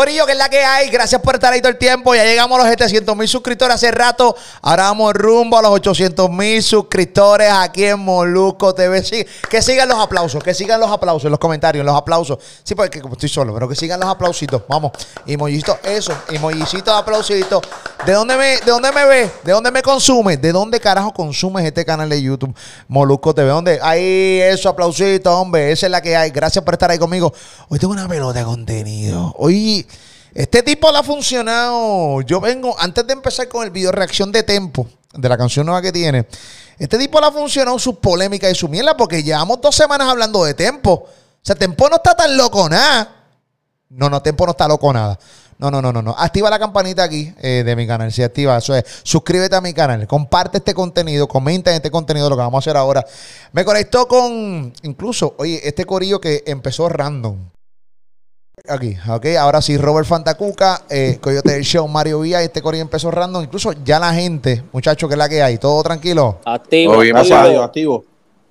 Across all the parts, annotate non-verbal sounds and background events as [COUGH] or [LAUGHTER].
Corillo, que es la que hay. Gracias por estar ahí todo el tiempo. Ya llegamos a los 700 mil suscriptores hace rato. Ahora vamos rumbo a los 800 mil suscriptores aquí en Moluco TV. Sí, que sigan los aplausos, que sigan los aplausos en los comentarios, los aplausos. Sí, porque estoy solo, pero que sigan los aplausitos. Vamos. Y mollito, eso. Y mollicitos, aplausitos. ¿De dónde me, de dónde me ves? ¿De dónde me consumes? ¿De dónde carajo consumes este canal de YouTube? Moluco TV. ¿Dónde? Ahí, eso, aplausitos, hombre. Esa es la que hay. Gracias por estar ahí conmigo. Hoy tengo una pelota de contenido. Hoy. Este tipo le ha funcionado. Yo vengo, antes de empezar con el video reacción de Tempo, de la canción nueva que tiene, este tipo le ha funcionado sus polémicas y su mierda, porque llevamos dos semanas hablando de Tempo. O sea, Tempo no está tan loco nada. No, no, Tempo no está loco nada. No, no, no, no, no. Activa la campanita aquí eh, de mi canal. Si activa, eso es. Suscríbete a mi canal. Comparte este contenido. Comenta en este contenido lo que vamos a hacer ahora. Me conectó con. Incluso, oye, este corillo que empezó random. Aquí, ok. Ahora sí, Robert Fantacuca, eh, Coyote del Show, Mario Vía. Este corillo empezó random. Incluso ya la gente, muchachos, que es la que hay. Todo tranquilo. Activo. Activo. activo, activo.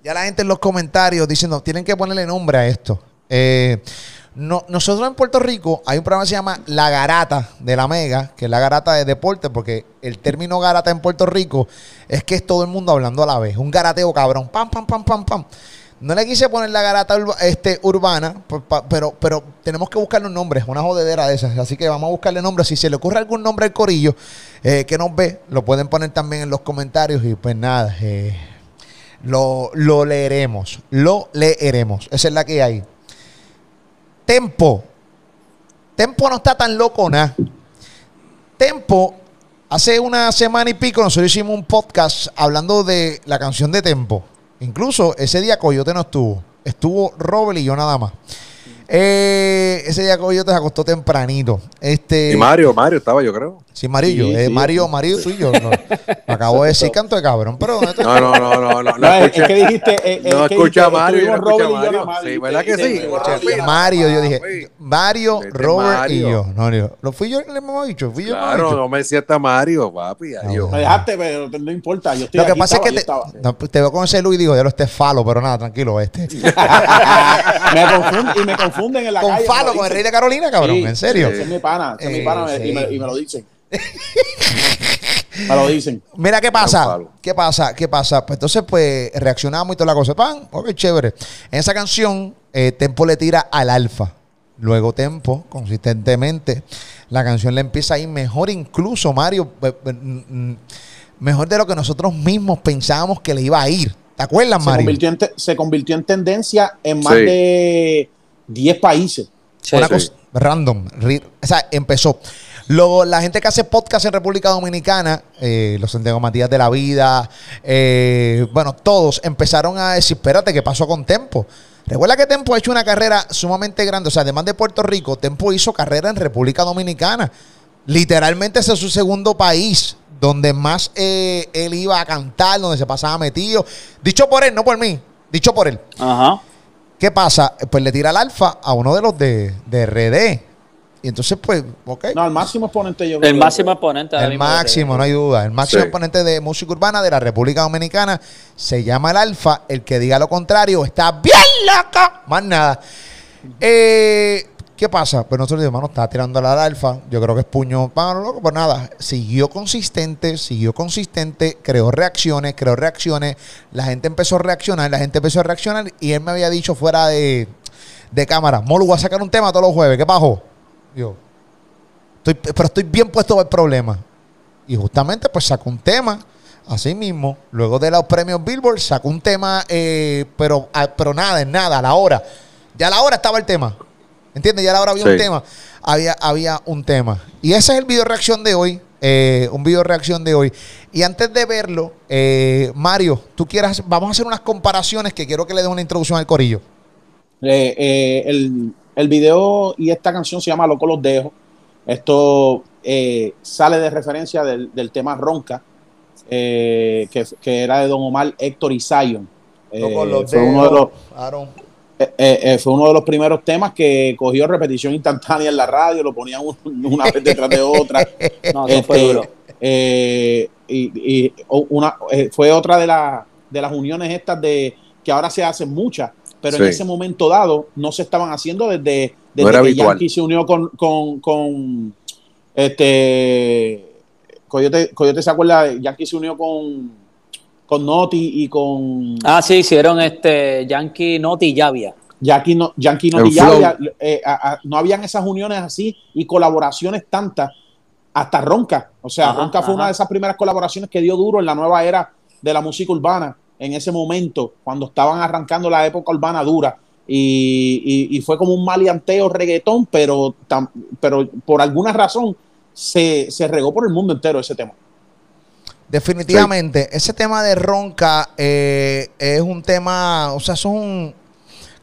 Ya la gente en los comentarios diciendo, tienen que ponerle nombre a esto. Eh, no, nosotros en Puerto Rico hay un programa que se llama La Garata de la Mega, que es la garata de deporte, porque el término garata en Puerto Rico es que es todo el mundo hablando a la vez. Un garateo cabrón. Pam, pam, pam, pam, pam. No le quise poner la garata este, urbana, pero, pero tenemos que buscarle un nombre, una jodedera de esas. Así que vamos a buscarle nombre. Si se le ocurre algún nombre al corillo eh, que nos ve, lo pueden poner también en los comentarios. Y pues nada, eh, lo, lo leeremos. Lo leeremos. Esa es la que hay. Tempo. Tempo no está tan loco nada. Tempo, hace una semana y pico nosotros hicimos un podcast hablando de la canción de Tempo. Incluso ese día Coyote no estuvo. Estuvo Robert y yo nada más. Eh, ese día Coyote se acostó tempranito. Este, Y Mario, Mario estaba, yo creo. Sí, Marillo. Sí, eh, sí. Mario, Mario, tú y yo. no. Me acabo de decir canto de cabrón, pero no te- No, no, no, no, no. No, No, es, escuché- es que dijiste. eh, eh, no que escucha dijiste, Mario, no escucha yo Mario. Sí, ¿verdad que sí? Mario. Mario, yo dije. Mario, Este Robert y yo. No, no, lo fui yo el hemos dicho, fui yo Claro, no me sienta Mario, papi. adiós. Me dejaste, pero no importa. Yo estoy Lo que aquí, pasa estaba, es yo que te, no, te veo con ese Luis y digo, ya lo esté falo, pero nada, tranquilo, este. [LAUGHS] me confunden, y me confunden en la con calle. falo, con el rey de Carolina, cabrón, Sí, en serio. Es mi pana, es mi pana y, me, sí. y me lo dicen. [LAUGHS] me lo dicen. Mira qué pasa, qué pasa, qué pasa. Pues entonces, pues reaccionamos y toda la cosa. Pan, ok, chévere. En esa canción, eh, Tempo le tira al alfa. Luego Tempo, consistentemente, la canción le empieza a ir mejor, incluso Mario, eh, eh, mejor de lo que nosotros mismos pensábamos que le iba a ir. ¿Te acuerdas, Se Mario? convirtió, en te- se convirtió en tendencia en más Sí. de 10 países. Sí, una sí. cosa random. O sea, empezó. Luego, la gente que hace podcast en República Dominicana, eh, los Santiago Matías de la Vida, eh, bueno, todos empezaron a decir, espérate, ¿qué pasó con Tempo? Recuerda que Tempo ha hecho una carrera sumamente grande. O sea, además de Puerto Rico, Tempo hizo carrera en República Dominicana. Literalmente ese es su segundo país donde más eh, él iba a cantar, donde se pasaba metido. Dicho por él, no por mí. Dicho por él. Ajá. ¿Qué pasa? Pues le tira el alfa a uno de los de, de RD. Y entonces, pues, ok. No, el máximo exponente yo creo El máximo exponente. el máximo, no hay duda. El máximo Sí. exponente de música urbana de la República Dominicana se llama el alfa. El que diga lo contrario está bien loco. Más nada. Eh, ¿Qué pasa? Pues nosotros hermano está tirando al alfa. Yo creo que es puño. Bueno, loco, pues nada. Siguió consistente, siguió consistente, creó reacciones, creó reacciones. La gente empezó a reaccionar, la gente empezó a reaccionar. Y él me había dicho fuera de, de cámara: Molu, voy a sacar un tema todos los jueves. ¿Qué pasó? Yo, estoy, pero estoy bien puesto para el problema. Y justamente pues sacó un tema, así mismo, luego de los premios Billboard, sacó un tema, eh, pero, ah, pero nada, en nada, a la hora. Ya a la hora estaba el tema. ¿Entiendes? Ya a la hora había un tema. Había, había un tema. Y ese es el video reacción de hoy. eh, un video reacción de hoy. Y antes de verlo, eh, Mario, tú quieras, vamos a hacer unas comparaciones que quiero que le dé una introducción al corillo. Eh, eh, el, el video y esta canción se llama Loco los dejo. Esto eh, sale de referencia del, del tema Ronca, eh, que, que era de Don Omar, Héctor y Zion. Eh, fue, uno de los, Aaron. Eh, eh, eh, fue uno de los primeros temas que cogió repetición instantánea en la radio, lo ponían un- una vez detrás de otra. [LAUGHS] No, fue Este, duro. eh, y, una, eh, fue otra de, la- de las uniones estas de que ahora se hacen muchas, pero en ese momento dado no se estaban haciendo desde desde que habitual. Yankee se unió con, con, con este Coyote, Coyote se acuerda, Yankee se unió con, con Noti y con Ah, sí, hicieron este Yankee Noti y Llavia. Yankee, no, Yankee Noti ya flow. había- eh, a- a- no habían esas uniones así y colaboraciones tantas hasta Ronca. O sea, Ajá, Ronca fue ajá. una de esas primeras colaboraciones que dio duro en la nueva era de la música urbana en ese momento, cuando estaban arrancando la época urbana dura. Y, y- y fue como un maleanteo reggaetón, pero, tam- pero por alguna razón se, se regó por el mundo entero ese tema. Definitivamente, ese tema de ronca eh, es un tema, o sea, eso es un,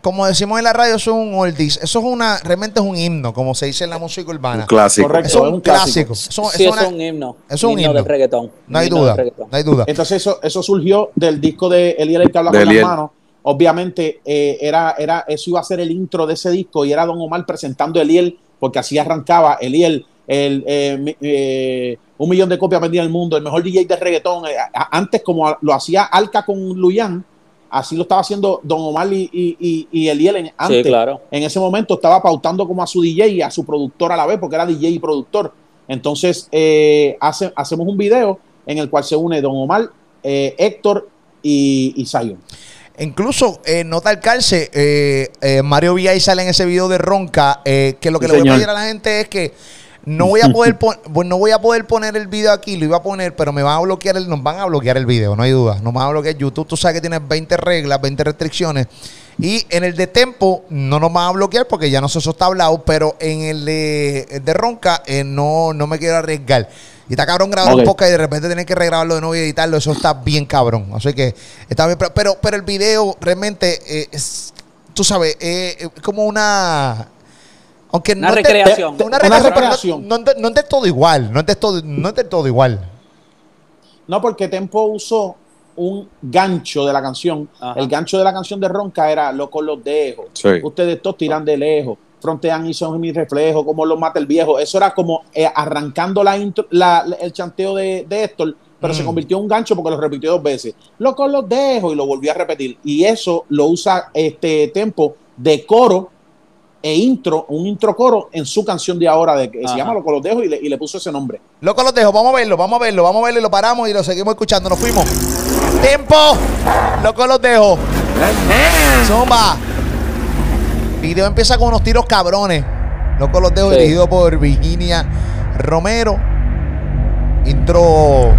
como decimos en la radio, eso es un oldies, eso es una, realmente es un himno, como se dice en la música urbana. Un clásico. Correcto. Eso es un clásico. clásico. Eso, sí, eso es una- un himno. eso es un himno. del reggaetón. no hay himno duda, no hay duda. Entonces eso, eso surgió del disco de Eliel el que habla De con Eliel. las manos. Obviamente eh, era, era, eso iba a ser el intro de ese disco y era Don Omar presentando a Eliel, porque así arrancaba Eliel, el, eh, eh, un millón de copias vendidas en el mundo, el mejor DJ de reggaetón. Eh, antes, como lo hacía Alca con Luyan, así lo estaba haciendo Don Omar y, y, y- y Eliel en, antes. Sí, claro. En ese momento estaba pautando como a su DJ y a su productor a la vez, porque era DJ y productor. Entonces, eh, hace- hacemos un video en el cual se une Don Omar, eh, Héctor y, y Zion. Incluso, eh, nota al calce, eh, eh, Mario Villay sale en ese video de Ronca, eh, que lo que Sí, le voy a pedir a la gente es que no voy a poder [LAUGHS] no voy a poder poner el video aquí, lo iba a poner, pero me van a bloquear el, nos van a bloquear el video, no hay duda. Nos van a bloquear YouTube, tú sabes que tienes 20 reglas, 20 restricciones. Y en el de Tempo no nos van a bloquear porque ya no sé, eso está hablado, pero en el de, el de Ronca eh, no, no me quiero arriesgar. Y está cabrón grabar un podcast y de repente tener que regrabarlo de nuevo y editarlo, eso está bien cabrón. Así que está bien, pero, pero, pero el video realmente eh, es, tú sabes, eh, es como una... Aunque Una no recreación. te- una Una recreación, no- recreación. No, no, no es de todo igual, no es de todo, no es de todo igual. No, porque Tempo usó un gancho de la canción. Ajá. El gancho de la canción de Ronca era Loco los dejo. Sí. Ustedes todos tiran de lejos. Frontean y son mi reflejo, como los mata el viejo. Eso era como eh, arrancando la intro- la- la- el chanteo de, de Héctor, pero se Mm. convirtió en un gancho porque lo repitió dos veces. Loco los dejo y lo volvió a repetir. Y eso lo usa este Tempo de coro e intro, un intro coro en su canción de ahora de que se llama Loco los dejo y le, y le puso ese nombre. Loco, los dejo, vamos a verlo, vamos a verlo, vamos a verlo y lo paramos y lo seguimos escuchando. Nos fuimos. ¡Tiempo! Loco, los dejo. Zumba. Video empieza con unos tiros cabrones. Loco, los dejo Sí. dirigido por Virginia Romero. Intro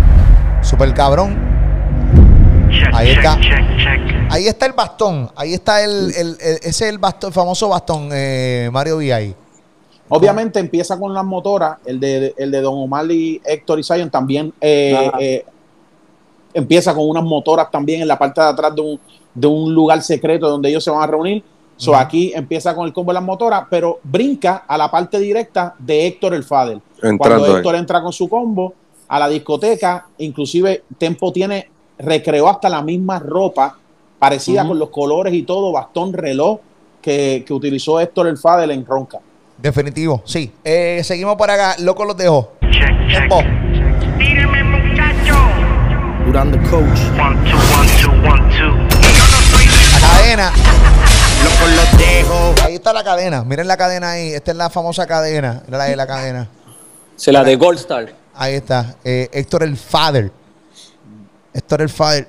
super cabrón. Ahí está. Ahí está el bastón. Ahí está el, el- el- ese es el bastón, el famoso bastón, eh, Mario VI. Obviamente empieza con las motoras, el de, el de Don Omar y Héctor y Zion también eh, eh, empieza con unas motoras también en la parte de atrás de un, de un lugar secreto donde ellos se van a reunir. So. Aquí empieza con el combo de las motoras, pero brinca a la parte directa de Héctor el Fader. Entrando Cuando ahí. Héctor entra con su combo a la discoteca, inclusive Tempo tiene, recreó hasta la misma ropa, parecida con los colores y todo, bastón, reloj, que, que utilizó Héctor el Fader en Ronca. Definitivo, sí. Eh, seguimos por acá. Loco, los dejo. Tiempo. Tíreme, muchacho. Durán the coach. One, two, one, two, one, two. Yo no soy La cadena. Loco los dejo. Ahí está la cadena. Miren la cadena ahí. Esta es la famosa cadena. La de la cadena. Se la de Gold Star. Ahí está. Eh, Héctor el Father. Héctor el Father.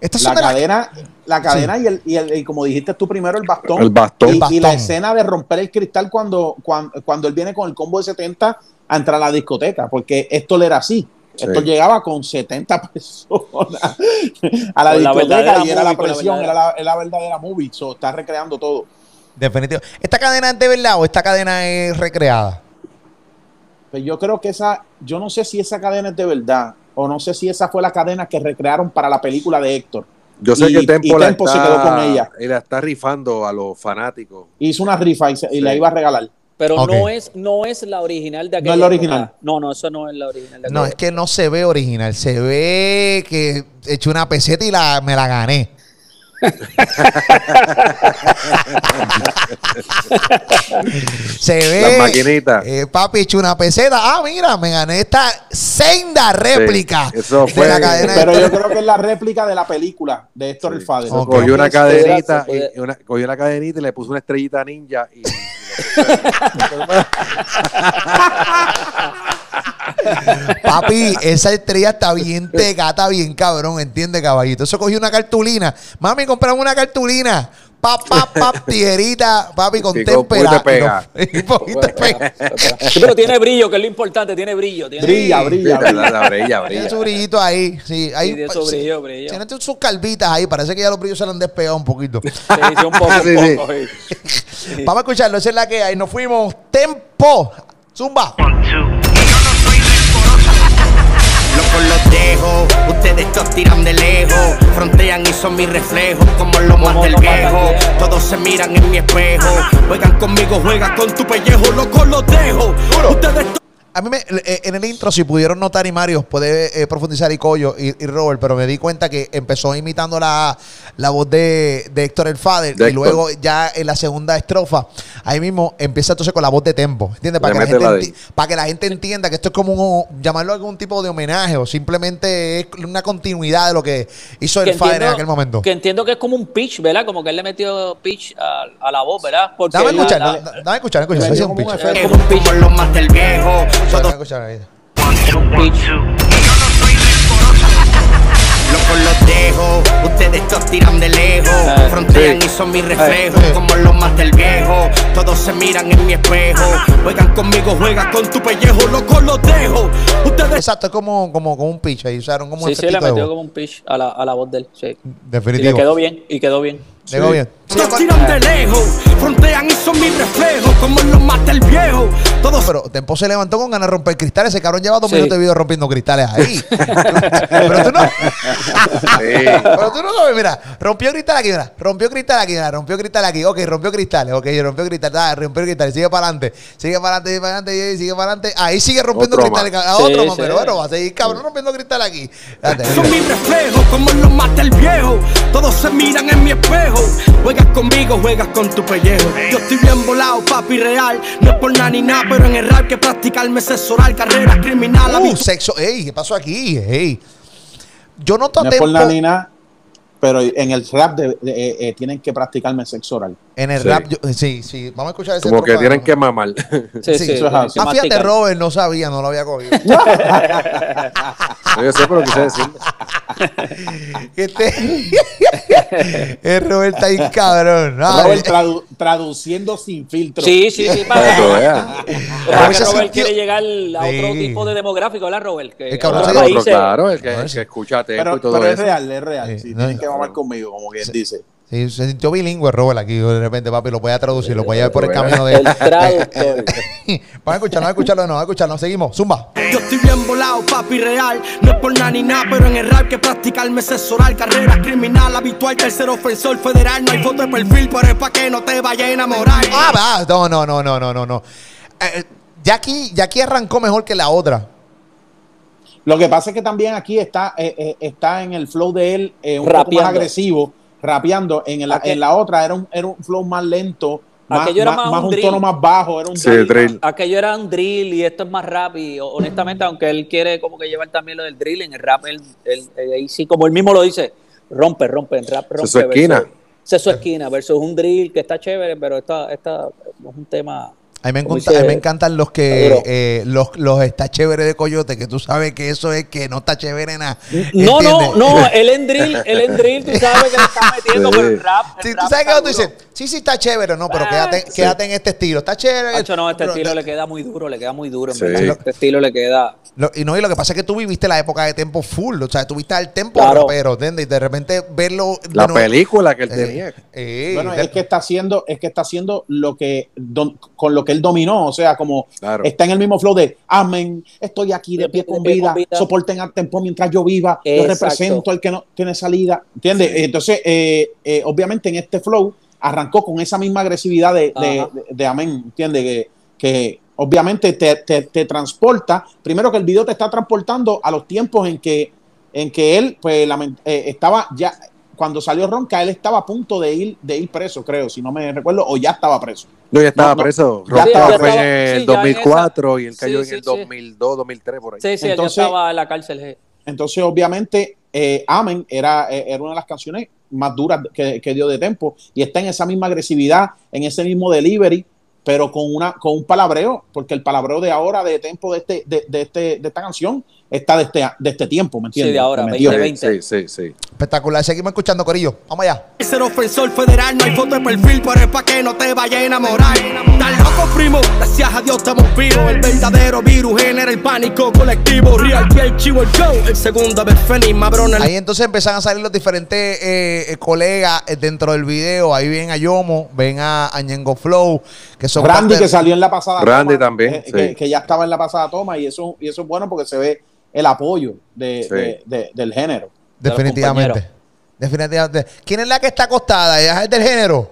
Estas la son de las- cadena, la cadena y, el, y, el- y como dijiste tú primero, el bastón. El bastón. Y, El la escena de romper el cristal cuando, cuando, cuando él viene con el combo de 70 a entrar a la discoteca, porque esto era así. Sí. Esto llegaba con 70 personas [LAUGHS] a la Con discoteca y era la movie, con la presión, era verdadera. la, era la verdadera movie. So, está recreando todo. Definitivo. ¿Esta cadena es de verdad o esta cadena es recreada? Pero yo creo que esa, yo no sé si esa cadena es de verdad, o no sé si esa fue la cadena que recrearon para la película de Héctor. Yo sé Y- que Tempo, y la Tempo se está, quedó con ella. Y la está rifando a los fanáticos. Hizo una rifa y, se- y Sí. la iba a regalar. Pero no es no es la original de aquella No es la época. original. No, no, eso no es la original de No, es que no se ve original. Se ve que he hecho una peseta y la, me la gané. Se ve. Las maquinitas. eh, papi, he hecho una peseta. Ah, mira, me gané esta senda réplica eso de fue- la cadena. Pero de- yo creo que es la réplica de la película de Héctor el Fader. Cogió una cadenita, puede- y una, cogió una cadenita y le puso una estrellita ninja y [LAUGHS] [LAUGHS] [LAUGHS] Papi, esa estrella está bien tegata, bien cabrón, ¿entiendes, caballito? Eso cogí una cartulina. Mami, compramos una cartulina. Pap, pap, pap, [LAUGHS] tijerita, papi, con de pega. [LAUGHS] Y un poquito de pega. Sí, pero tiene brillo, que es lo importante, tiene brillo. Tiene Brilla, brilla, La, brilla. la brilla, Tiene brilla. su brillito ahí. Sí, ahí. Sí, tiene su brillo, brillo. Tiene sus calvitas ahí. Parece que ya los brillos se le han despegado un poquito. Sí, sí, un poco, Sí, un sí. poco. sí. Vamos a escucharlo. Esa es la que hay. Nos fuimos. Tempo. Zumba. One, two. Los dejo, ustedes todos tiran de lejos. Frontean y son mi reflejo, como los Como más del viejo. Todos se miran en mi espejo. Juegan conmigo, juegan con tu pellejo. Locos los dejo, ustedes todos. A mí me, eh, en el intro, si pudieron notar, y Mario puede eh, profundizar, y Coyo y, y Robert, pero me di cuenta que empezó imitando la, la voz de, de Héctor el Fader, De y Héctor. luego ya en la segunda estrofa, ahí mismo empieza entonces con la voz de tempo, ¿entiendes? Para, que la, gente la de- enti- para que la gente entienda que esto es como un, llamarlo algún tipo de homenaje, o simplemente es una continuidad de lo que hizo el Fader en aquel momento. Que entiendo que es como un pitch, ¿verdad? Como que él le metió pitch a, a la voz, ¿verdad? Porque Dame a la- escuchar, la- da- dame a escuchar, escuchar, es un como un pitch. como los más del viejo. Locos los dejo, ustedes todos tiran de lejos. Eh, Frontean sí. y son mi reflejo, Eh. como los más del viejo. Todos se miran en mi espejo. Juegan conmigo, juegan con tu pellejo. Locos los dejo, ustedes Exacto, es como, como, como un pitch ahí, usaron como un Sí, sí, le metió como un pitch a la, a la voz de él. Sí. Y le Definitivo. quedó bien, y quedó bien. Llegó bien. todos tiran de lejos. Frontean y son mi reflejo, como los más del viejo. Todos Pero Tempo se levantó con ganas de romper cristales. Ese cabrón lleva dos Sí. minutos de video rompiendo cristales ahí. [LAUGHS] Pero tú no. Pero tú no lo ves, mira. Rompió cristal aquí, mira. Rompió cristal aquí, mira. Rompió cristal aquí. Ok, rompió cristales. Ok, rompió cristal. Dale, rompió cristales. Sigue para adelante. Sigue para adelante, sigue para adelante, sigue para adelante. Ahí sigue rompiendo Otro cristales. más. A Sí, otro más, sí. pero bueno, va a seguir cabrón rompiendo cristal aquí. Date, son mira. mi reflejo, como los del viejo. Todos se miran en mi espejo. Juegas conmigo, juegas con tu pellejo. Yo estoy bien volado, papi real. No es por nada ni nada, pero en el rap que practicarme es oral. Carrera criminal, Uh, sexo. Ey, ¿qué pasó aquí? Ey. Yo noto a No es por nada ni nada, pero en el rap de- de- eh, eh, tienen que practicarme sexo oral. en el Sí. rap. yo- sí, sí. Vamos a escuchar ese Como que tienen que mamar. [LAUGHS] Sí, Sí, sí. eso es así. que Ah, fíjate. Robert no sabía, no lo había cogido. Yo sé, pero quise decir. Este. [LAUGHS] el Robert está ahí, cabrón. Ah, Robert tradu- traduciendo sin filtro. Sí, sí, sí. [LAUGHS] Para que Para, que [LAUGHS] Robert quiere llegar a otro Sí. tipo de demográfico, ¿verdad, Robert? Que El cabrón otros se- países- claro, el que, No, el que escucha Pero, y todo pero es eso. real, es real. Sí, Sí, no, tienen no. que mamar conmigo, como quien dice. Sí, se sintió bilingüe Robert aquí de repente, papi. Lo voy a traducir, lo voy a llevar por el camino de. El traductor. [LAUGHS] Vamos a escucharlo, vamos a escucharlo, no, a escucharlo. Seguimos, zumba. Yo estoy bien volado, papi real. No es por nada ni nada, pero en el rap que practicarme es oral. Carrera criminal, habitual, tercer ofensor federal. No hay foto de perfil, pero es pa' que no te vayas a enamorar. Ah, va. No, no, no, no, no, no. no. Eh, ya, aquí, ya aquí arrancó mejor que la otra. Lo que pasa es que también aquí está, eh, eh, está en el flow de él eh, un poco más agresivo, rapeando. En, la- en la otra era un, era un flow más lento, más, Aquello era más- más más un drill. tono más bajo. Era un Sí, drill. drill. Aquello era un drill y esto es más rap y honestamente, aunque él quiere como que llevar también lo del drill, en el rap, él, él- él ahí sí, como él mismo lo dice, rompe, rompe, en rap rompe. es su esquina. versus- su esquina, versus un drill que está chévere, pero esta, esta es un tema... A mí me, encanta- a mí me encantan los que eh, los, los está chévere de coyote, que tú sabes que eso es que no está chévere nada. No, no, no, [LAUGHS] él en drill, él en drill, tú sabes que le está metiendo, Sí. pero el rap... el Sí, tú sabes que tú dices, sí, sí está chévere, no, pero Ah, quédate, sí. quédate en este estilo. Está chévere. Hacho, no, este pero- estilo le queda muy duro, le queda muy duro, en Sí. verdad. Este estilo le queda... Lo- y no, y lo que pasa es que tú viviste la época de tempo full, o sea, tú viste al tempo Claro. rapero, ¿entiendes? Y de repente verlo. La película que él eh, tenía. eh, Bueno, de- es que está haciendo, es que está haciendo lo que don- con lo que él dominó, o sea, como Claro. está en el mismo flow de amén, estoy aquí de pie con De pie vida, con vida. soporten al tempo mientras yo viva, yo represento al que no tiene salida, ¿entiendes? Entonces, eh, eh, obviamente en este flow arrancó con esa misma agresividad de, de, Ajá. de- de amén, ¿entiendes? Que, que obviamente te, te- te transporta, primero que el video te está transportando a los tiempos en que, en que él, pues, eh, estaba ya, cuando salió Ronca, él estaba a punto de ir, de ir preso, creo, si no me recuerdo, o ya estaba preso. No, ya estaba No, no. preso. Ya Ronca estaba fue preso. en el Sí, ya en 2004 y él cayó sí, en sí, el sí. 2002, 2003, por ahí. Sí, sí, Entonces- él ya estaba en la cárcel. Entonces, obviamente, eh, Amen era, eh, era una de las canciones más duras que, que dio de tempo y está en esa misma agresividad, en ese mismo delivery pero con una con un palabreo, porque el palabreo de ahora, de tempo de este, de, de este, de esta canción, está de este, de este tiempo, ¿me entiendes? Sí, de ahora, Me metió. 20. Sí, sí, sí. Espectacular. Seguimos escuchando, Corillo. Vamos allá. Ser ofensor federal, no hay foto de perfil, pero es pa' que no te vaya a enamorar. Tan loco, primo, gracias a Dios estamos vivos. El verdadero virus genera el pánico colectivo. Real que el chivo, el show. El segundo vez Fenix, Mabrón, Ahí entonces empiezan a salir los diferentes eh, eh, colegas eh, dentro del video. Ahí ven a Yomo, ven a, a Ñengo Flow, que son Randy parte- que salió en la pasada Randy toma, también, sí. que, que ya estaba en la pasada toma y eso, y eso es bueno porque se ve el apoyo de, Sí. de- de- del género. Definitivamente. Definitivamente. ¿Quién es la que está acostada? ¿Ella es del género?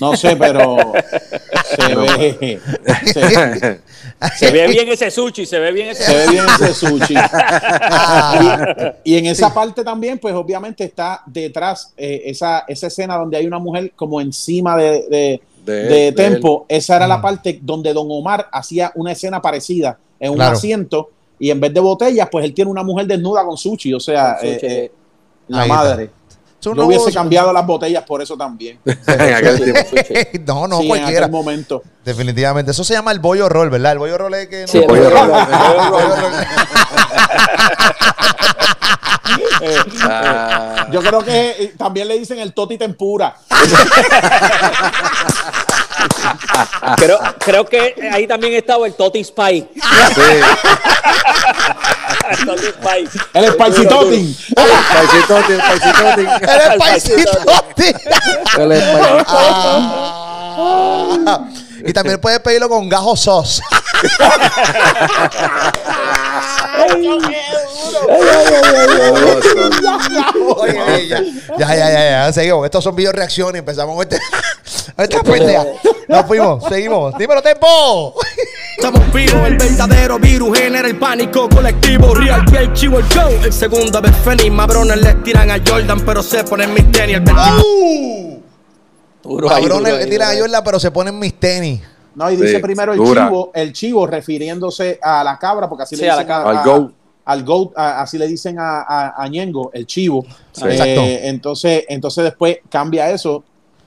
No sé, pero [LAUGHS] se ve, se, Se ve bien ese sushi, se ve bien ese se ve bien ese sushi. Ah, Y en esa parte también, pues obviamente está detrás eh, esa, esa escena donde hay una mujer como encima de, de, De de él, de Tempo. Esa era la parte donde Don Omar hacía una escena parecida en un Claro. asiento y en vez de botellas, pues él tiene una mujer desnuda con sushi. O sea, sushi. eh, eh, la Ahí madre. Yo hubiese cambiado las botellas por eso también. [LAUGHS] En aquel tiempo. [LAUGHS] no, no, Sí, en cualquiera. aquel momento. Definitivamente. Eso se llama el bollo roll, ¿verdad? El bollo roll es que. Sí, el bollo roll. [LAUGHS] el. Ah, Yo creo que eh, también le dicen el toti tempura. Creo, creo que ahí también estaba el Toti Spy. sí. El Toti Spy. El spicy toti. El paisitote, el paisitote. ¡Eres paisito! El espa- Ah. Y también puedes pedirlo con gajo sauce. [LAUGHS] Oye, ya, ya, ya, ya, ya, seguimos. Estos son video reacciones. Empezamos con este, [LAUGHS] esta pendeja. Nos fuimos, seguimos. Dímelo, tiempo. Estamos vivos, el verdadero virus genera el pánico colectivo. Real el chivo, el show. El segundo vez Fenix, Mabrones le tiran a Jordan, pero se ponen mis tenis. El 24 ¡Uh! Duro ahí, Cabrones le tiran a. Jordan, pero se ponen mis tenis. No, y dice Sí, primero el dura. chivo, el chivo refiriéndose a la cabra, porque así Sí, le a la dicen a, cabra. a- Al goat. al goat, a- así le dicen a, a, a Ñengo, el chivo. Sí. Eh, Exacto. entonces, entonces después cambia eso,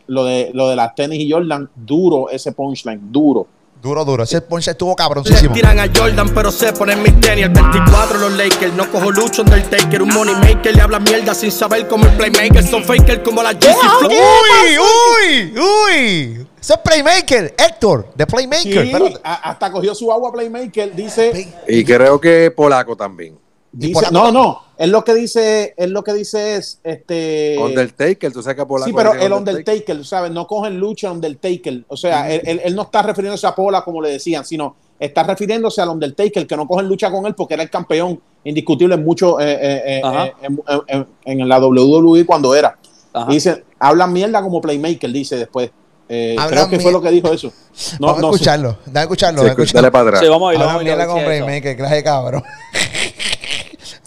lo de, lo de las tenis y Jordan, duro ese punchline, duro. Duro, duro. Ese ponche estuvo Le cabroncísimo. tiran a Jordan, pero se ponen mis tenis. El 24 los Lakers, no cojo lucho Undertaker. Un money maker, le habla mierda sin saber cómo el playmaker. Son faker como la Flow. ¡Uy, uy, uy! Ese es Playmaker, Héctor, de Playmaker. Sí, hasta cogió su agua Playmaker, dice, Y creo que polaco también. dice no, no, es lo que dice, es lo que dice es, este... Undertaker, tú sabes que polaco. Sí, pero el Undertaker, ¿sabes? No cogen lucha Undertaker. O sea, él, él- él no está refiriéndose a Pola como le decían, sino está refiriéndose al Undertaker, que no cogen lucha con él porque era el campeón indiscutible en mucho eh, eh, eh, eh, en, en- en la WWE cuando era. Ajá. Y dice, hablan mierda como Playmaker, dice después. Eh, creo que fue lo que dijo eso. [LAUGHS] No, vamos a no sé. escucharlo. Sí, dame escucharlo. dale para atrás. Sí, vamos a ir, vamos a ir, a con. Playmaker, clase de cabrón. [LAUGHS]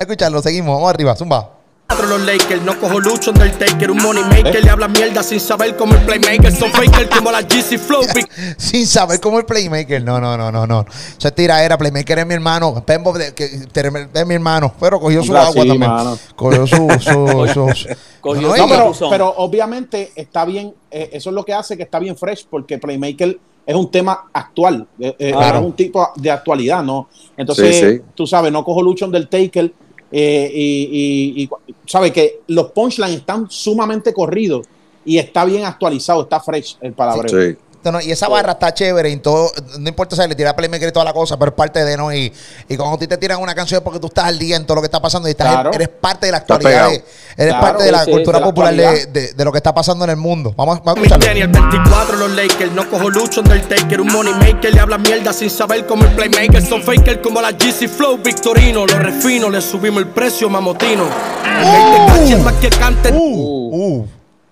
A escucharlo, seguimos, vamos arriba, zumba. Los Lakers, no cojo lucho Undertaker. Un money maker, le habla mierda sin saber cómo el playmaker. Son faker como la GC Flow. [LAUGHS] Sin saber cómo el Playmaker. No, no, no, no, no. Esa tiraera, Playmaker es mi hermano. Pembo de- que- ter- es mi hermano. Pero cogió su agua sí, también. mano. Cogió su. [LAUGHS] su, su- Cogió pero, pero obviamente está bien, eh, eso es lo que hace que está bien fresh, porque Playmaker es un tema actual, eh, eh, Claro. es un tipo de actualidad, ¿no? Entonces, Sí, sí. tú sabes, no cojo lucha Undertaker eh, y, sabes que los punchlines están sumamente corridos y está bien actualizado, está fresh el palabreo. Sí. No, y esa barra está chévere y todo, no importa si le tira Playmaker y toda la cosa, pero es parte de, ¿no? Y, y cuando a ti te tiran una canción es porque tú estás al día en todo lo que está pasando y estás, Claro. eres parte de la actualidad, de- eres Claro, parte de la sí, cultura de la popular de, actualidad. de- de lo que está pasando en el mundo. Vamos, vamos a escucharlo. tenis. El 24 los Lakers, no cojo lucho Undertaker. Un money maker, le habla mierda sin saber cómo el playmaker. Son faker como la GC Flow. Victorino, lo refino, le subimos el precio, mamotino. El cache más que cante. Uh, uh. Uh,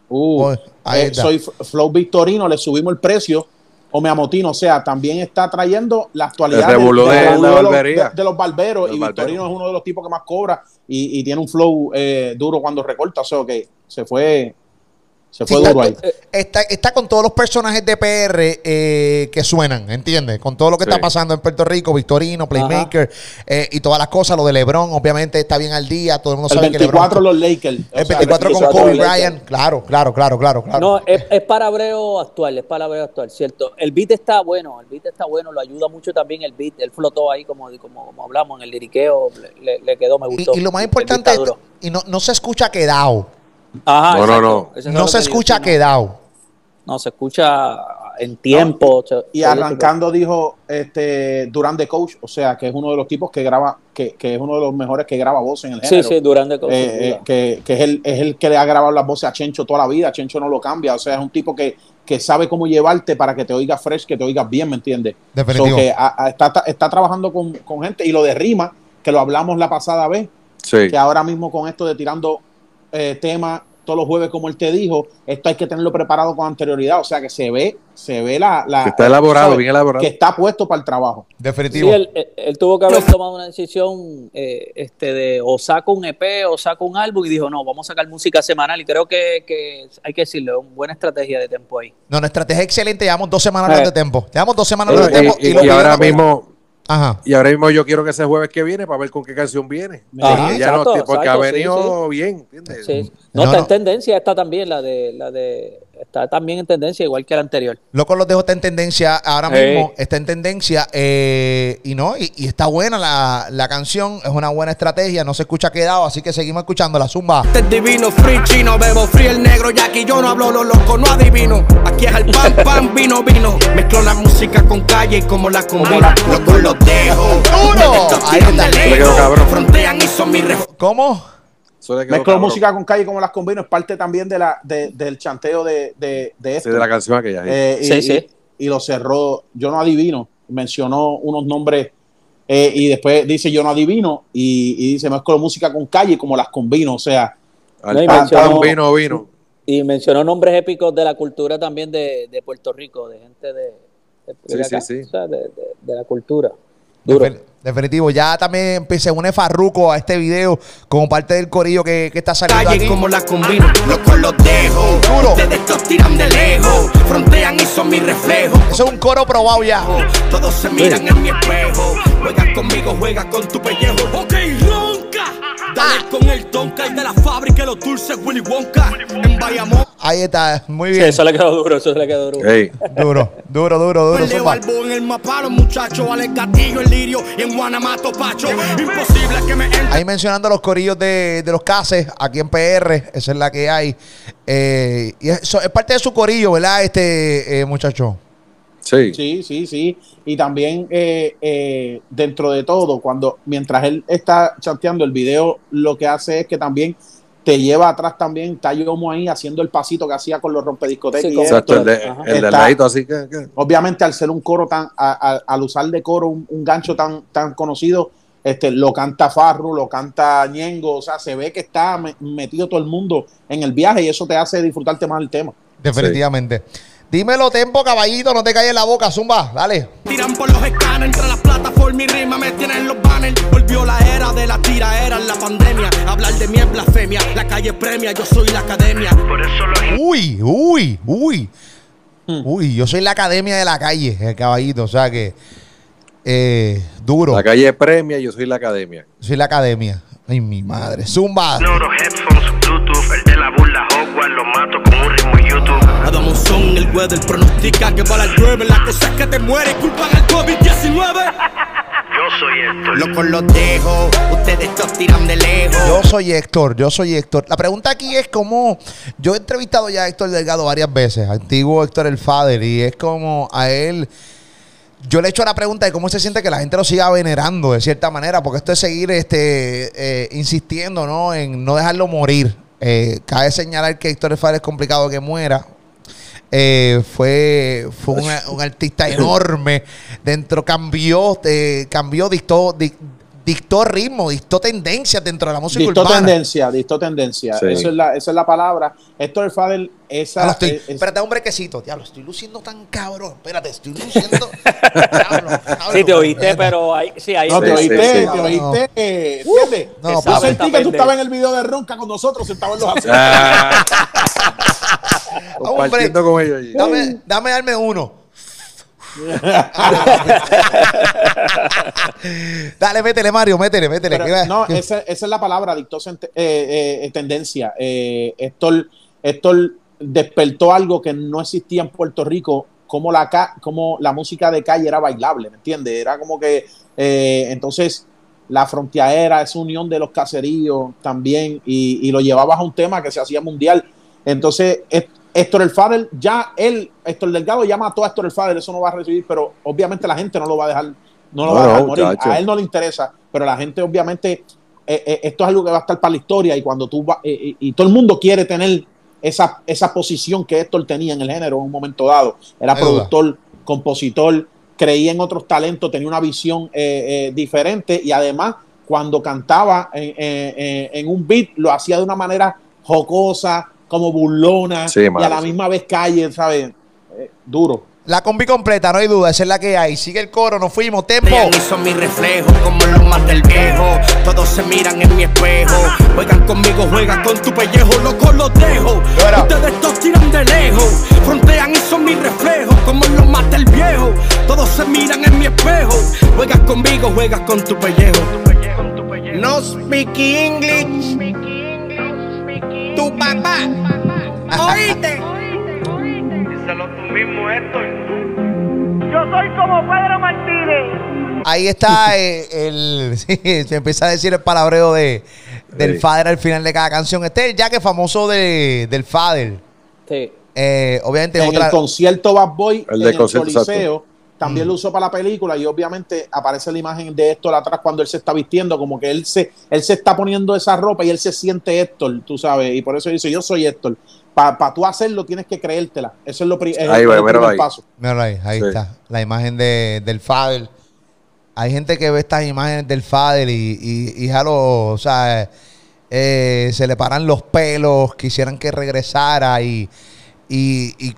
Oh, ahí eh, está. soy Flow Victorino, le subimos el precio o me amotino, o sea, también está trayendo la actualidad de- los- de- de los barberos Los y barberos. Victorino es uno de los tipos que más cobra y, y tiene un flow eh, duro cuando recorta, o sea que se fue Se Sí, fue está, duro ahí. con, está, está con todos los personajes de PR eh, que suenan, ¿entiendes? Con todo lo que Sí. está pasando en Puerto Rico, Victorino, Playmaker eh, y todas las cosas. Lo de LeBron, obviamente, está bien al día. Todo el mundo El sabe que 24 LeBron. los Lakers. El sea, 24 con 24 Kobe. Bryant. Claro, claro, claro, claro, claro. No, es, es para Abreu actual, es para Abreu actual, cierto. El beat está bueno, el beat está bueno, lo ayuda mucho también el beat. Él flotó ahí, como, como, como hablamos, en el liriqueo, le, le- le quedó, me gustó. y lo más El importante, y no, no se escucha quedado. Ajá, No, no, exacto. no. Eso es No lo se que escucha sí, no. quedado. No, se escucha en tiempo. se- Y arrancando dijo este Durán de Coach, o sea, que es uno de los tipos que graba, que, que es uno de los mejores que graba voz en el Sí, género. sí, Durán de Coach, Eh, eh, que, que es, el, es el que le ha grabado las voces a Chencho toda la vida. Chencho no lo cambia. O sea, es un tipo que, que sabe cómo llevarte para que te oigas fresh, que te oigas bien, ¿me entiendes? Definitivo. So que a- a- está, está trabajando con, con gente y lo de rima, que lo hablamos la pasada vez, Sí. que ahora mismo con esto de tirando eh, temas todos los jueves, como él te dijo, esto hay que tenerlo preparado con anterioridad. O sea, que se ve, se ve la. la Que está elaborado, ¿sabes? bien elaborado. Que está puesto para el trabajo. Definitivo. Sí, él, él- él tuvo que haber tomado una decisión eh, este de o saco un EP o saco un álbum y dijo, no, vamos a sacar música semanal y creo que, que hay que decirle, una buena estrategia de tiempo ahí. No, nuestra estrategia es excelente. Llevamos dos semanas Eh. de tiempo. Llevamos dos semanas de tiempo. y, y- ahora mismo, Ajá. y ahora mismo yo quiero que ese jueves que viene para ver con qué canción viene. Ajá, Porque ya exacto, no, porque exacto, ha sí, venido bien, ¿entiendes? Sí. No, No, está no. en tendencia esta también, la de, la de, está también en tendencia igual que la anterior. Loco los dejo está en tendencia ahora mismo. Está en tendencia. eh, y no, y, y está buena la, la canción. Es una buena estrategia. No se escucha quedado. Así que seguimos escuchando la zumba. Este es divino, free chino, bebo free el negro Y aquí yo no hablo lo loco, no adivino Aquí es el pan, [LAUGHS] pan, vino, vino Mezclo la música con calle y como la combino Loco los dejo ¡Duro! Ahí está. lejos, cabrón. Frontean y son mi ref- ¿Cómo? Mezclo música con calle como las combino, es parte también de la, de- del chanteo de, de, de Sí, esto. de la canción aquella. sí. Eh, y, Sí, sí. y- y lo cerró, yo no adivino, mencionó unos nombres eh, y después dice yo no adivino y, y dice mezclo música con calle como las combino, o sea, No, y mencionó- vino, vino. Y mencionó nombres épicos de la cultura también de, de Puerto Rico, de gente de, de, Sí, de sí, sí. o sea, de, de- de la cultura. Duro. Defin- Definitivo. Ya también se une Farruco a este video como parte del corillo que, que está saliendo calle aquí. como la combino Loco los dejo Duro. Desde estos tiran de lejos Frontean y son mi reflejo Eso es un coro probado ya. Todos se miran en mi espejo. Juegas conmigo, juegas con tu pellejo. Ok. Dale con el tonka y de la fábrica de los dulces Willy Wonka. En Bayamón. Ahí está. Muy Sí, bien. eso le quedó duro, eso le quedó duro. Ey, Duro, duro, duro, duro. Peleo zumba. al en el mapa, los muchachos, al gatillo, el lirio y en Guanamato, Pacho. Imposible que me entre. Ahí mencionando los corillos de, de los cases aquí en PR, esa es la que hay. Eh, y eso es parte de su corillo, ¿verdad? Este eh, muchacho. Sí. sí, sí, sí. Y también eh, eh, dentro de todo, cuando mientras él está chanteando el video, lo que hace es que también te lleva atrás también, está Yomo ahí haciendo el pasito que hacía con los rompediscotecas Sí, esto. Exacto, el, de, el del Está- ladito, así que. que- obviamente al ser un coro tan, a- a- al usar de coro un, un gancho tan, tan conocido, este, lo canta Farru, lo canta Ñengo, o sea, se ve que está me- metido todo el mundo en el viaje y eso te hace disfrutarte más el tema. Definitivamente. Dímelo, tempo, caballito, no te calles la boca, zumba, dale. Tiran por los escáneres entre las plataformas y rima me tienen los banners. Volvió la era de la tiraera en la pandemia. Hablar de mí es blasfemia. La calle premia, yo soy la academia. Por eso los Uy, uy, uy. Uy, yo soy la academia de la calle, el caballito, o sea que eh, duro. La calle premia, yo soy la academia. Soy la academia. Ay, mi madre. Zumba. Loro, headphones, Bluetooth, el de la burla, Hogwarts, lo mato con un ritmo YouTube. Adam Monzón, el weather pronostica que para el llueve. La cosa es que te muere, culpan al COVID-19. [LAUGHS] Yo soy Héctor. Loco los dejo, ustedes todos tiran de lejos. Yo soy Héctor, yo soy Héctor. La pregunta aquí es como, yo he entrevistado ya a Héctor Delgado varias veces, antiguo Héctor el Father, y es como a él, yo le he hecho la pregunta de cómo se siente que la gente lo siga venerando de cierta manera, porque esto es seguir este, eh, insistiendo ¿no? en no dejarlo morir. Eh, cabe señalar que Héctor Father es complicado que muera. Eh, fue fue un, un artista enorme dentro cambió eh, cambió dictó dic- dictó ritmo dictó tendencias dentro de la música Dictó urbana tendencia, dictó tendencia. Sí. Eso es la, esa es la palabra. Héctor Fadel, esa. Diablo, estoy, es- es- espérate, un brequecito. Diablo, estoy luciendo tan cabrón. Espérate, estoy luciendo. Diablo, diablo, Sí, te oíste, pero ahí, sí, ahí no, te Sí, oíste, sí, sí. te No, oíste. eh, ¿Entiendes? no, Yo papi. sentí que tú estabas en el video de Ronca con nosotros, sentado en los asientos. Ah, Compartiendo con ellos. allí. Dame, dame darme uno. [LAUGHS] Dale, métele, Mario, métele, métele. Pero, no, esa, esa es la palabra, dictóse en te- eh, eh, tendencia. Eh, Héctor, Héctor despertó algo que no existía en Puerto Rico, como la, ca- como la música de calle era bailable, ¿me entiendes? Era como que, eh, entonces, la fronteadera, esa unión de los caseríos también, y, y lo llevabas a un tema que se hacía mundial. Entonces, Héctor el Fader, ya él, Héctor Delgado ya mató a Héctor el Fader, eso no va a recibir, pero obviamente la gente no lo va a dejar, no lo No, va a dejar morir. muchacho. A él no le interesa, pero la gente obviamente, eh, eh, esto es algo que va a estar para la historia y cuando tú vas, eh, y, y todo el mundo quiere tener esa, esa posición que Héctor tenía en el género en un momento dado. Era productor, compositor, creía en otros talentos, tenía una visión eh, eh, diferente y además cuando cantaba en, en- en- en un beat lo hacía de una manera jocosa, como burlona Sí, y a la sí. misma vez calle, ¿sabes? Eh, duro. La combi completa, no hay duda, esa es la que hay. Sigue el coro, nos fuimos, tempo. Vean y son mi reflejo, como los más del viejo. Todos se miran en mi espejo. Juegan conmigo, juegan con tu pellejo, loco los dejo. Ahora. Ustedes todos tiran de lejos. Frontean y son mi reflejo, como los más del viejo. Todos se miran en mi espejo. Juegas conmigo, juegas con tu pellejo. No speak English. Tu papá. Oíste. Díselo tú mismo, Héctor. Ahí está eh, el. [LAUGHS] sí, se empieza a decir el palabreo de, del Sí. Fader al final de cada canción. Este es el jaque famoso de, del Fader. Sí. Eh, obviamente es en otra. el concierto Bad Boy, El en de el concierto, Coliseo, también lo usó para la película y obviamente aparece la imagen de Héctor atrás cuando él se está vistiendo, como que él se, él se está poniendo esa ropa y él se siente Héctor, tú sabes, y por eso dice, yo soy Héctor. Para tú hacerlo tienes que creértela. Eso es lo pri- es Ahí el- va, el míralo primer ahí. paso. Míralo ahí, ahí Sí. está. La imagen de, del Fader. Hay gente que ve estas imágenes del Fader y, y, y jalo, o sea, eh, se le paran los pelos, quisieran que regresara y, y, y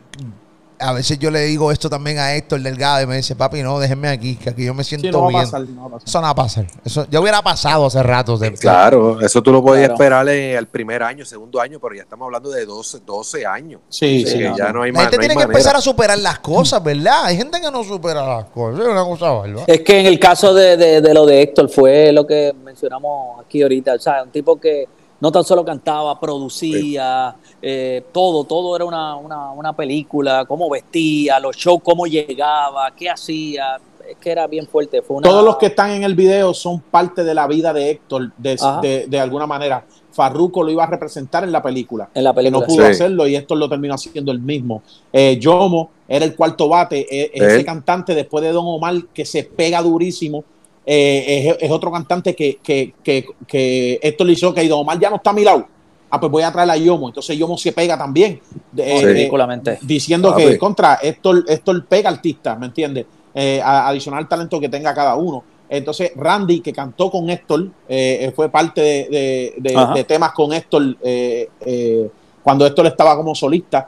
a veces yo le digo esto también a Héctor Delgado y me dice, papi, no, déjenme aquí, que aquí yo me siento Sí, no va a bien. pasar, no va a pasar. Eso no va a pasar. Eso, ya hubiera pasado hace rato. de- Claro, eso tú lo podías Claro. esperar el primer año, segundo año, pero ya estamos hablando de 12, 12 años. Sí, sí. ya no. hay La más. gente no hay tiene que manera. empezar a superar las cosas, ¿verdad? Hay gente que no supera las cosas. Es una cosa. Es que en el caso de, de- de lo de Héctor fue lo que mencionamos aquí ahorita, o sea, un tipo que no tan solo cantaba, producía, eh, todo, todo era una, una, una película, cómo vestía, los shows, cómo llegaba, qué hacía, es que era bien fuerte. Fue una, Todos los que están en el video son parte de la vida de Héctor, de, de, de alguna manera. Farruko lo iba a representar en la película. En la que no película, pudo sí. hacerlo y Héctor lo terminó haciendo el mismo. Eh, Yomo era el cuarto bate, eh, ese Él. cantante después de Don Omar que se pega durísimo. Eh, es, es otro cantante que, que, que, que Héctor le hizo que Don Omar ya no está a mi lado. Ah, pues voy a traer a Yomo. Entonces Yomo se pega también. de- Sí. eh, ridículamente. diciendo Papi. que contra Héctor, Héctor pega artista, ¿me entiendes? Eh, adicional al talento que tenga cada uno. Entonces, Randy, que cantó con Héctor, eh, eh, fue parte de, de- de- Ajá. de temas con Héctor eh, eh, cuando Héctor estaba como solista.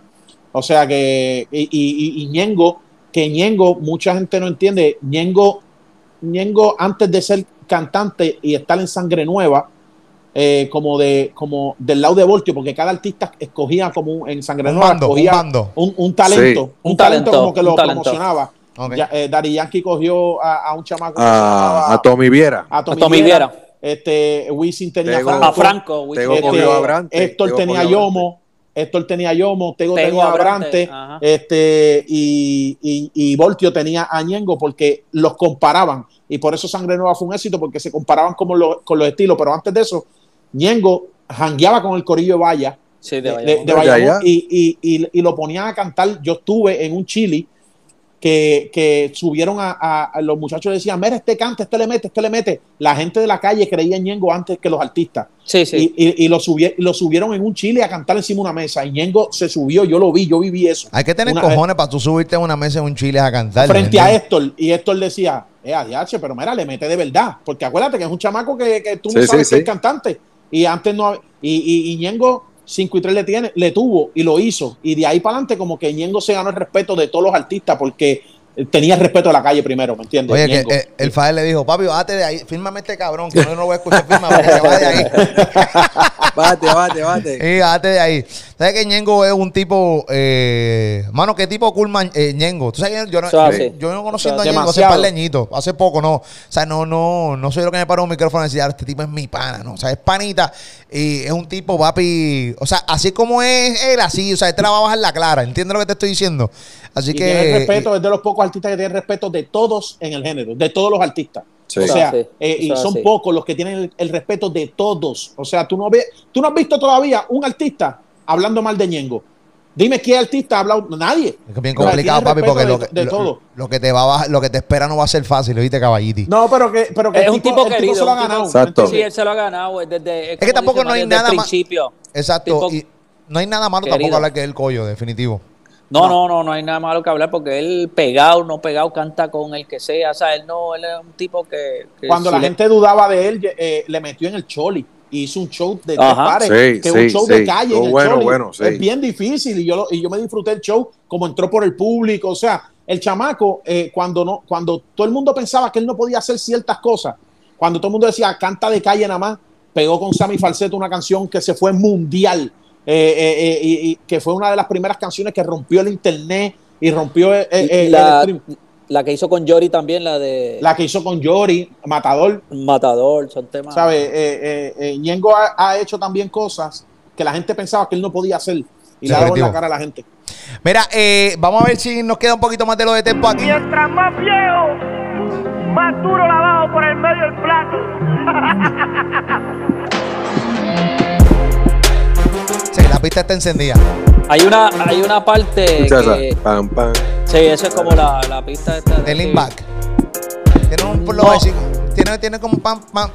O sea que, y, y, y Ñengo, que Ñengo, mucha gente no entiende, Ñengo, Ñengo antes de ser cantante y estar en Sangre Nueva, eh, como de como del lado de Voltio, porque cada artista escogía como un- en Sangre Un Nueva, bando, un escogía bando. un, un talento, Sí. un, Un talento, talento, como que lo promocionaba. Ok. Ya, eh, Daddy Yankee cogió a, a un chamaco A, Tommy Viera. a Tommy A Tommy Viera. Viera. Este, Wisin tenía Tego- Franco. A Franco, Wisin Tego Este, cogió a Brante, Héctor Tego tenía cogió a Yomo, Héctor tenía Yomo, Tego, Tego tenía a Brante, Brante, ajá. este, y, y, y Voltio tenía a Ñengo porque los comparaban. Y por eso Sangre Nueva fue un éxito, porque se comparaban como lo- con los estilos. Pero antes de eso, Ñengo jangueaba con el corillo de Valla, Sí, de, de de- Bayamón. de Ya, Bayamón, ya. y, y, y, y lo ponían a cantar. Yo estuve en un chili que, que subieron a, a- a los muchachos decían, mira, este canta, este le mete, este le mete. La gente de la calle creía en Ñengo antes que los artistas. Sí, sí. Y, y- y lo, y lo subieron en un chile a cantar encima de una mesa. Y Ñengo se subió, yo lo vi, yo viví eso. Hay que tener Una- cojones para tú subirte a una mesa en un chile a cantar. frente a. Héctor. Y Héctor decía, eh, adiache, pero mira, le mete de verdad. Porque acuérdate que es un chamaco que, que tú no Sí, sabes sí, que sí. es cantante. Y antes no y, y, y Ñengo 5 y 3 le tiene, le tuvo y lo hizo. Y de ahí para adelante, como que Ñengo se ganó el respeto de todos los artistas, porque tenía el respeto de la calle primero, ¿me entiendes? Oye, que eh, el Fader le dijo, papi, bájate de ahí, fírmame este cabrón, que no, no voy a escuchar, para que vaya de ahí. [LAUGHS] Bate. Sí, bájate de ahí. ¿Sabes que Ñengo es un tipo, eh, mano, qué tipo cool man, eh, Ñengo? ¿Tú sabes que yo no, yo, no conociendo a Eso es Ñengo hace par de añitos, hace poco, no. O sea, no, no, no soy lo que me paró un micrófono y decir, "Ah, este tipo es mi pana, ¿no? O sea, es panita y es un tipo, papi, o sea, así como es él, así, o sea, este la va a bajar la clara, ¿entiendes lo que te estoy diciendo? Así Y que... tiene el respeto, es de los pocos artistas que tiene respeto de todos en el género, de todos los artistas. Sí. O sea, es eh, y es son pocos los que tienen el, el respeto de todos. O sea, tú no ves, tú no has visto todavía un artista hablando mal de Ñengo. Dime qué artista ha hablado, nadie. Es es bien complicado, papi, porque respeto lo de, que, de lo, todo. lo que te va a bajar- lo que te espera no va a ser fácil, ¿viste, caballiti? No, pero que, pero que Es el un tipo el querido, se lo ha tipo- ganado. Exacto. ¿me Sí, él se lo ha ganado. Es, desde, que tampoco no hay nada más. Exacto. Tipo y no hay nada malo querido. tampoco hablar que es el collo, definitivo. No, no, no, no hay nada malo que hablar porque él pegado, no pegado, canta con el que sea. O sea, él no, él es un tipo que. que Cuando si la le- gente dudaba de él, eh, le metió en el choli. y Hizo un show de tres pares, Sí, que es sí, un show sí. de calle. en el bueno, Choli. bueno, sí. Es bien difícil y yo, lo- y yo me disfruté el show como entró por el público. O sea, el chamaco, eh, cuando, no, cuando todo el mundo pensaba que él no podía hacer ciertas cosas, cuando todo el mundo decía canta de calle nada más, pegó con Sammy Falsetto una canción que se fue mundial, y, y que fue una de las primeras canciones que rompió el internet y rompió eh, eh, eh, la, el stream. la que hizo con Jory también, la de La que hizo con Yori, Matador. Matador, son temas. ¿Sabes? Eh, eh, eh, Ñengo ha, ha hecho también cosas que la gente pensaba que él no podía hacer y le ha dado en la cara a la gente. Mira, eh, vamos a ver si nos queda un poquito más de lo de tiempo aquí. Mientras más viejo, más duro la bajo por el medio del plato. [LAUGHS] la pista está encendida. Hay una, hay una parte Escucha que. esa. Pam, pam. Sí, eso es como la, la pista esta de lean back. Tiene un flow No. así, tiene, tiene como pam, pam.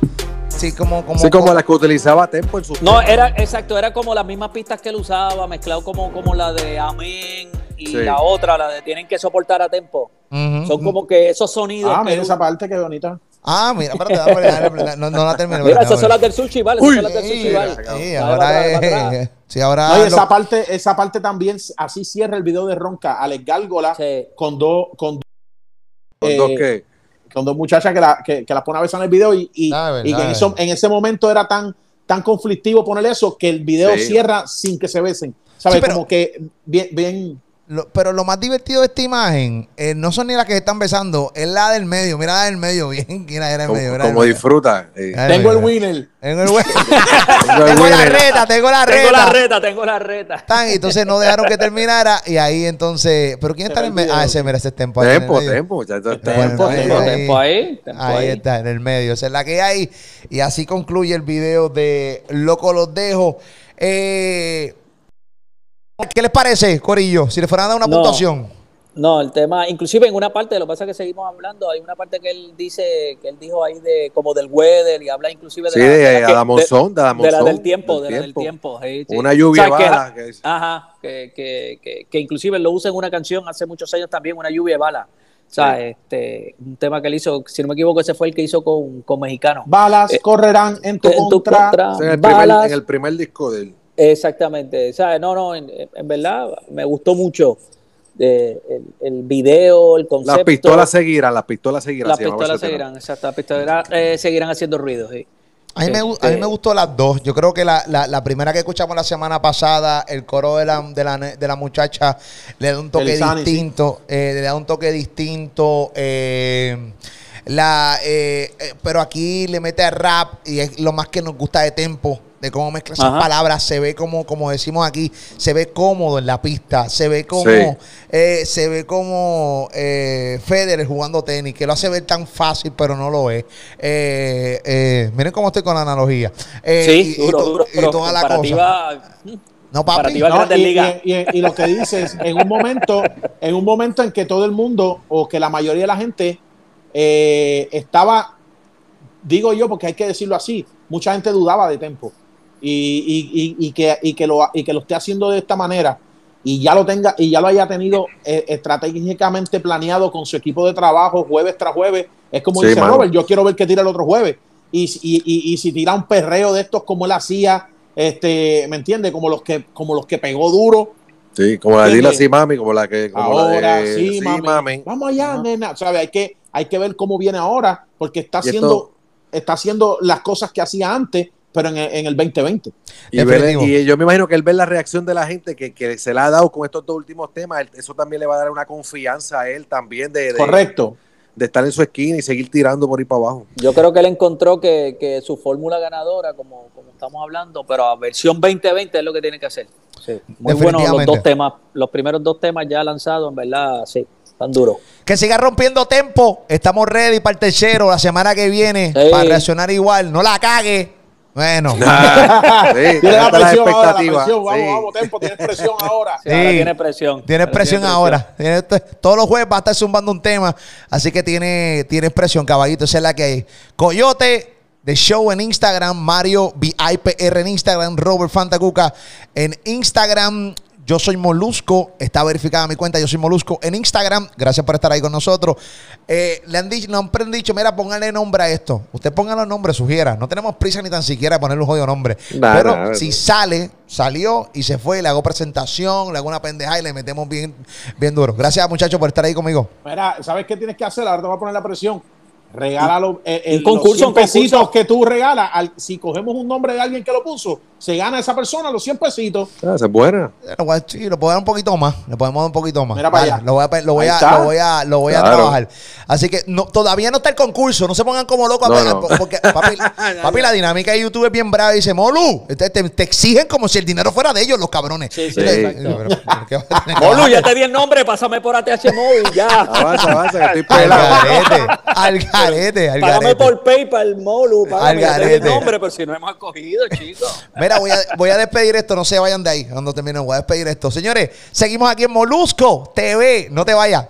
Sí, como, como. Sí, como la que utilizaba Tempo en su No, era exacto, era como las mismas pistas que él usaba, mezclado como, como la de Amén y Sí. la otra, la de Tienen que soportar a tempo. Son como que esos sonidos. Ah, que mira esa parte, qué bonita. Ah, mira, espérate, dame, no, no la terminé. Mira, esas son las del sushi, ¿vale? Esas son las del sushi, Sí, ¿vale? ahora es. Sí, ahora. No, esa parte, esa parte también, así cierra el video de Ronca, Alex Gárgola, Sí. con dos, con, ¿Con eh, dos qué? con dos muchachas que, la, que, que las pone a besar en el video y, y, Ah, que en, ese momento era tan, tan conflictivo poner eso que el video Sí. cierra sin que se besen. ¿Sabes? Sí, pero- Como que bien, bien. Lo- pero lo más divertido de esta imagen eh, no son ni las que se están besando, es la del medio. Mira la del medio, [LAUGHS] bien. Mira, era el medio. mira como el medio. disfruta. eh. Tengo el winner. Tengo el [LAUGHS] winner. Tengo la reta, tengo la reta. Tengo la reta, tengo la reta. Tan, y entonces no dejaron que terminara y ahí entonces, pero quién está en el medio? Ah, ese mira ese es tempo. Tempo, tempo. ya todo está- Tempo, ahí, tempo, ahí. tempo ahí. tempo Ahí ahí. está, en el medio. Esa es la que hay. Y así concluye el video de Loco los dejo. Eh, ¿Qué les parece, Corillo? Si le fueran a dar una No. puntuación. No, el tema, inclusive en una parte, lo que pasa es que seguimos hablando, hay una parte que él dice, que él dijo ahí de como del weather y habla inclusive de Sí, la, de, la que- Adamonzón, de de la del tiempo, de del la del tiempo. sí, sí. Una lluvia O sea, bala. que es- Ajá, que, que, que, que inclusive lo usa en una canción hace muchos años también, una lluvia de bala. O sea, Sí. este, un tema que él hizo, si no me equivoco, ese fue el que hizo con, con Mexicano. Balas Eh, correrán en tu, en tu contra. es el primer, balas. en el primer disco de él. Exactamente, sea, no, no, en, en verdad me gustó mucho eh, el, el video, el concepto. Las pistolas seguirán, las pistolas seguirán. Las pistolas seguirán, exacto, las pistolas eh, seguirán haciendo ruido. sí. A mí, me, a mí me gustó las dos. Yo creo que la, la- la primera que escuchamos la semana pasada, el coro de la, de la, de la muchacha, le da un toque Sani, sí. distinto. eh, le da un toque distinto. eh, la, eh, eh, pero aquí le mete rap y es lo más que nos gusta de tempo. De cómo mezcla esas Ajá. palabras, se ve como, como decimos aquí, se ve cómodo en la pista, se ve como, Sí. eh, se ve como eh, Federer jugando tenis, que lo hace ver tan fácil, pero no lo es. Eh, eh, miren cómo estoy con la analogía. Eh, sí, y- y duro, to- duro, y toda la cosa. Comparativa, No, papi. No, y, y- y- y lo que dices, en un momento, en un momento en que todo el mundo, o que la mayoría de la gente eh, estaba, digo yo, porque hay que decirlo así, mucha gente dudaba de Tempo. Y, y- y- y que, y, que lo, y que lo esté haciendo de esta manera y ya lo tenga y ya lo haya tenido eh, estratégicamente planeado con su equipo de trabajo jueves tras jueves es como Sí, dice mano. Robert yo quiero ver que tira el otro jueves y, si- y, y- y si tira un perreo de estos como él hacía este me entiende como los que como los que pegó duro Sí, como la de Dile ¿Entiendes? así, mami, como la que. Como la Ahora de, sí, mami. Vamos allá, nena. ¿Sabe? Hay que, hay que ver cómo viene ahora, porque está haciendo, esto- está haciendo las cosas que hacía antes, pero en, el- en el 2020. Y, ver- y yo me imagino que él ver la reacción de la gente que, que se la ha dado con estos dos últimos temas, él- eso también le va a dar una confianza a él también de, de, Correcto. de estar en su esquina y seguir tirando por ahí para abajo. Yo creo que él encontró que, que su fórmula ganadora, como, como estamos hablando, pero a versión 2020 es lo que tiene que hacer. Sí. Muy buenos los dos temas, los primeros dos temas ya lanzados, en verdad, sí, están duros. Que siga rompiendo tempo. Estamos ready para el tercero la semana que viene Sí. para reaccionar igual. No la cague. Bueno. Sí, [LAUGHS] Tiene la presión ahora, la presión. Vamos, Sí. vamos, tempo, tienes presión [LAUGHS] ahora. Sí, ahora Sí. tiene presión. Tienes presión tiene ahora. Tienes- todos los jueves va a estar zumbando un tema. Así que tiene, tienes presión, caballito. Esa es la que hay. Coyote de Show en Instagram. Mario VIPR en Instagram. Robert Fantacuca en Instagram. Yo soy Molusco. Está verificada mi cuenta. Yo soy Molusco en Instagram. Gracias por estar ahí con nosotros. Eh, le han dicho, nos han dicho, mira, póngale nombre a esto. Usted ponga los nombres, sugiera. No tenemos prisa ni tan siquiera de ponerle un jodido nombre. Nah, Pero nah, si nah. sale, salió y se fue, le hago presentación, le hago una pendeja y le metemos bien, bien duro. Gracias, muchachos, por estar ahí conmigo. Mira, ¿sabes qué tienes que hacer? Ahora te voy a poner la presión. Regálalo. eh, eh, concurso, los 100 un concurso. pesitos que tú regalas. al- si cogemos un nombre de alguien que lo puso, se gana esa persona los 100 pesitos. Ah, esa es buena. Lo voy a- sí, lo puedo dar un poquito más. Le podemos dar un poquito más. Mira para Dale, allá. Lo voy a, lo voy a, lo voy a, lo voy a Claro. trabajar. Así que no, todavía no está el concurso. No se pongan como locos. No, a- no. Porque, [LAUGHS] papi, papi, la dinámica de YouTube es bien brava. Y dice, Molu, te, te- te exigen como si el dinero fuera de ellos, los cabrones. Sí, sí, Y le- exacto. pero- pero ¿qué va a tener que [LAUGHS] Molu, ya te di el nombre, pásame por ATH Móvil, ya. Avanza, avanza, que estoy Al pelado. garete, al garete, al Págame garete. por PayPal, Molu, págame, ya te di el garete. nombre, pero si no hemos escogido, chicos. Mira, voy a, voy a despedir esto, no se vayan de ahí. Cuando termine, voy a despedir esto. Señores, seguimos aquí en Molusco TV. No te vayas.